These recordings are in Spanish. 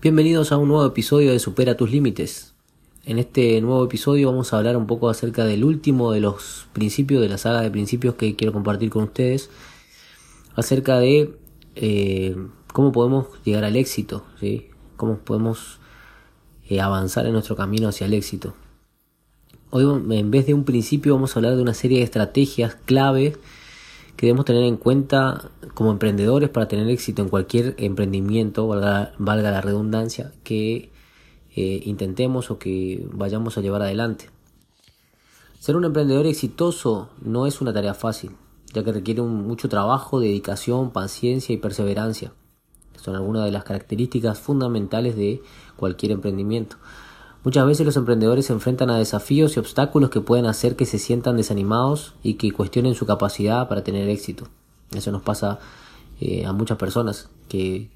Bienvenidos a un nuevo episodio de Supera tus límites. En este nuevo episodio vamos a hablar un poco acerca del último de los principios de la saga de principios que quiero compartir con ustedes, acerca de eh, cómo podemos llegar al éxito, ¿sí? cómo podemos eh, avanzar en nuestro camino hacia el éxito. Hoy en vez de un principio vamos a hablar de una serie de estrategias clave que debemos tener en cuenta como emprendedores para tener éxito en cualquier emprendimiento, valga, la redundancia, que eh, intentemos o que vayamos a llevar adelante. Ser un emprendedor exitoso no es una tarea fácil, ya que requiere mucho trabajo, dedicación, paciencia y perseverancia. Son algunas de las características fundamentales de cualquier emprendimiento. Muchas veces los emprendedores se enfrentan a desafíos y obstáculos que pueden hacer que se sientan desanimados y que cuestionen su capacidad para tener éxito. Eso nos pasa eh, a muchas personas que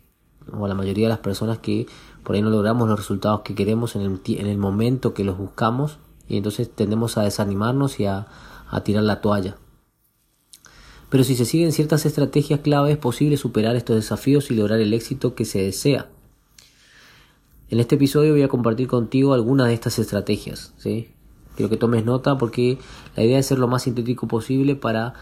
o a la mayoría de las personas que por ahí no logramos los resultados que queremos en el, en el momento que los buscamos y entonces tendemos a desanimarnos y a, a tirar la toalla. Pero si se siguen ciertas estrategias clave es posible superar estos desafíos y lograr el éxito que se desea. En este episodio voy a compartir contigo algunas de estas estrategias. ¿sí? Quiero que tomes nota porque la idea es ser lo más sintético posible para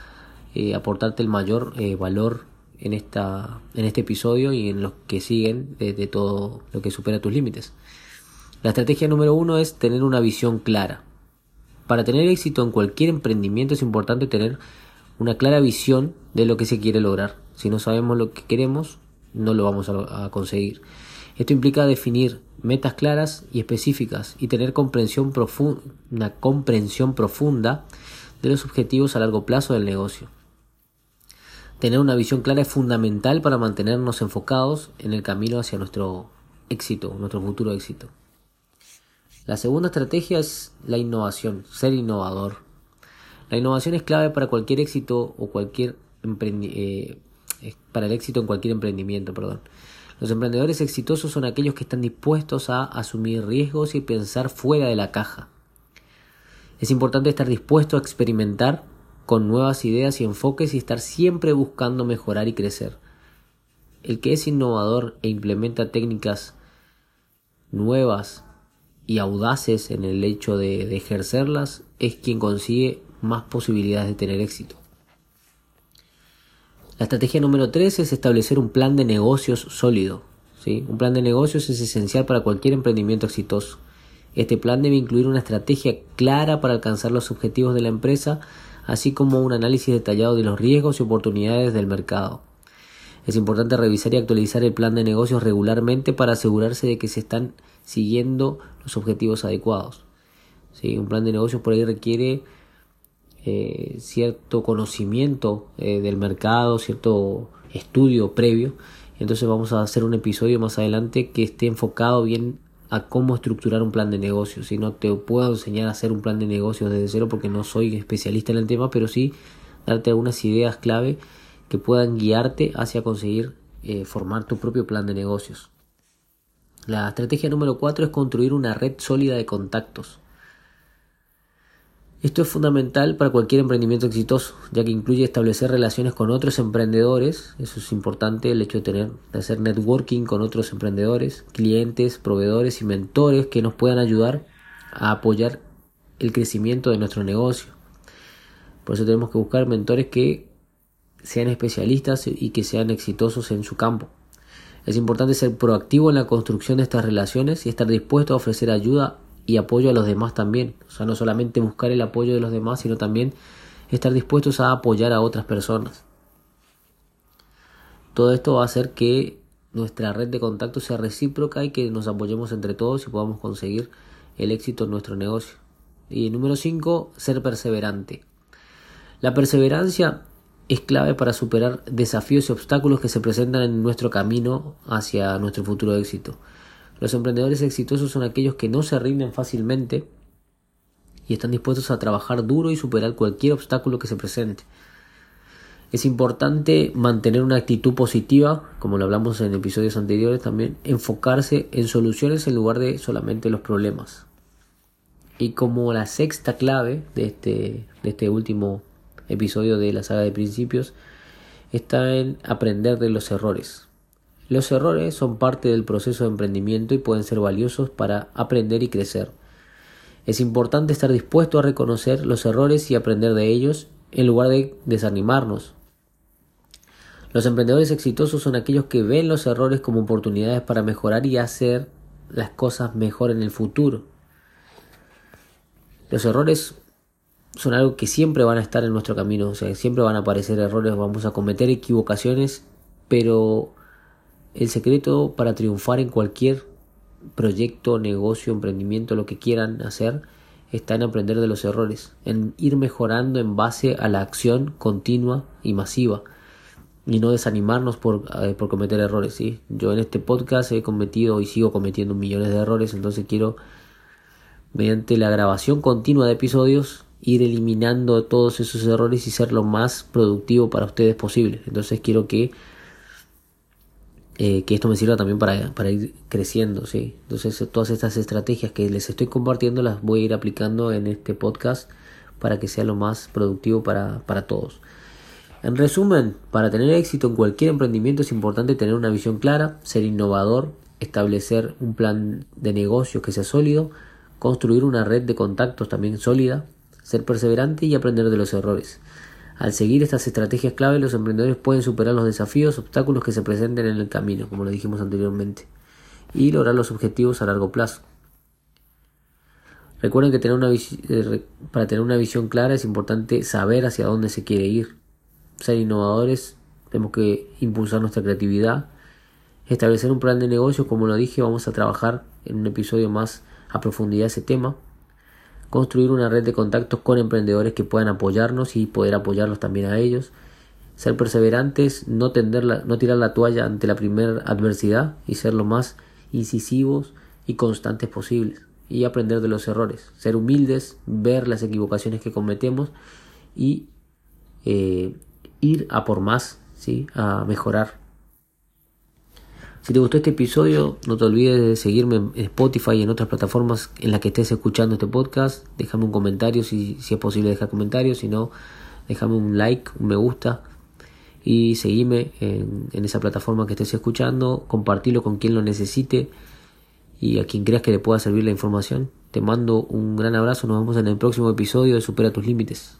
eh, aportarte el mayor eh, valor en, esta, en este episodio y en los que siguen de, de todo lo que supera tus límites. La estrategia número uno es tener una visión clara. Para tener éxito en cualquier emprendimiento es importante tener una clara visión de lo que se quiere lograr. Si no sabemos lo que queremos, no lo vamos a conseguir. Esto implica definir metas claras y específicas y tener comprensión una comprensión profunda de los objetivos a largo plazo del negocio. Tener una visión clara es fundamental para mantenernos enfocados en el camino hacia nuestro éxito, nuestro futuro éxito. La segunda estrategia es la innovación, ser innovador. La innovación es clave para cualquier éxito o cualquier eh, para el éxito en cualquier emprendimiento, perdón. Los emprendedores exitosos son aquellos que están dispuestos a asumir riesgos y pensar fuera de la caja. Es importante estar dispuesto a experimentar con nuevas ideas y enfoques y estar siempre buscando mejorar y crecer. El que es innovador e implementa técnicas nuevas y audaces en el hecho de, ejercerlas es quien consigue más posibilidades de tener éxito. La estrategia número 3 es establecer un plan de negocios sólido. ¿sí? Un plan de negocios es esencial para cualquier emprendimiento exitoso. Este plan debe incluir una estrategia clara para alcanzar los objetivos de la empresa, así como un análisis detallado de los riesgos y oportunidades del mercado. Es importante revisar y actualizar el plan de negocios regularmente para asegurarse de que se están siguiendo los objetivos adecuados. ¿Sí? Un plan de negocios por ahí requiere eh, cierto conocimiento eh, del mercado, cierto estudio previo. Entonces vamos a hacer un episodio más adelante que esté enfocado bien a cómo estructurar un plan de negocio. Si no te puedo enseñar a hacer un plan de negocio desde cero porque no soy especialista en el tema, pero sí darte algunas ideas clave que puedan guiarte hacia conseguir eh, formar tu propio plan de negocios. La estrategia número 4 es construir una red sólida de contactos. Esto es fundamental para cualquier emprendimiento exitoso, ya que incluye establecer relaciones con otros emprendedores, eso es importante, el hecho de tener, de hacer networking con otros emprendedores, clientes, proveedores y mentores que nos puedan ayudar a apoyar el crecimiento de nuestro negocio. Por eso tenemos que buscar mentores que sean especialistas y que sean exitosos en su campo. Es importante ser proactivo en la construcción de estas relaciones y estar dispuesto a ofrecer ayuda y apoyo a los demás también. O sea, no solamente buscar el apoyo de los demás, sino también estar dispuestos a apoyar a otras personas. Todo esto va a hacer que nuestra red de contacto sea recíproca y que nos apoyemos entre todos y podamos conseguir el éxito en nuestro negocio. Y número 5, ser perseverante. La perseverancia es clave para superar desafíos y obstáculos que se presentan en nuestro camino hacia nuestro futuro éxito. Los emprendedores exitosos son aquellos que no se rinden fácilmente y están dispuestos a trabajar duro y superar cualquier obstáculo que se presente. Es importante mantener una actitud positiva, como lo hablamos en episodios anteriores también, enfocarse en soluciones en lugar de solamente los problemas. Y como la sexta clave de este, de este último episodio de la saga de principios, está en aprender de los errores. Los errores son parte del proceso de emprendimiento y pueden ser valiosos para aprender y crecer. Es importante estar dispuesto a reconocer los errores y aprender de ellos en lugar de desanimarnos. Los emprendedores exitosos son aquellos que ven los errores como oportunidades para mejorar y hacer las cosas mejor en el futuro. Los errores son algo que siempre van a estar en nuestro camino, o sea, siempre van a aparecer errores, vamos a cometer equivocaciones, pero el secreto para triunfar en cualquier proyecto, negocio, emprendimiento, lo que quieran hacer, está en aprender de los errores, en ir mejorando en base a la acción continua y masiva y no desanimarnos por, eh, por cometer errores. ¿sí? Yo en este podcast he cometido y sigo cometiendo millones de errores, entonces quiero, mediante la grabación continua de episodios, ir eliminando todos esos errores y ser lo más productivo para ustedes posible. Entonces quiero que eh, que esto me sirva también para, para, ir creciendo, ¿sí? Entonces todas estas estrategias que les estoy compartiendo las voy a ir aplicando en este podcast para que sea lo más productivo para, para todos. En resumen, para tener éxito en cualquier emprendimiento es importante tener una visión clara, ser innovador, establecer un plan de negocio que sea sólido, construir una red de contactos también sólida, ser perseverante y aprender de los errores. Al seguir estas estrategias clave, los emprendedores pueden superar los desafíos, obstáculos que se presenten en el camino, como lo dijimos anteriormente, y lograr los objetivos a largo plazo. Recuerden que tener una eh, para tener una visión clara es importante saber hacia dónde se quiere ir. Ser innovadores, tenemos que impulsar nuestra creatividad, establecer un plan de negocio, como lo dije, vamos a trabajar en un episodio más a profundidad ese tema construir una red de contactos con emprendedores que puedan apoyarnos y poder apoyarlos también a ellos, ser perseverantes, no, no tirar la toalla ante la primera adversidad y ser lo más incisivos y constantes posibles y aprender de los errores, ser humildes, ver las equivocaciones que cometemos y eh, ir a por más, ¿sí? a mejorar si te gustó este episodio, no te olvides de seguirme en Spotify y en otras plataformas en las que estés escuchando este podcast. Déjame un comentario si, es posible dejar comentarios, si no, déjame un like, un me gusta y seguime en, en esa plataforma que estés escuchando, compartilo con quien lo necesite y a quien creas que le pueda servir la información. Te mando un gran abrazo, nos vemos en el próximo episodio de Supera tus límites.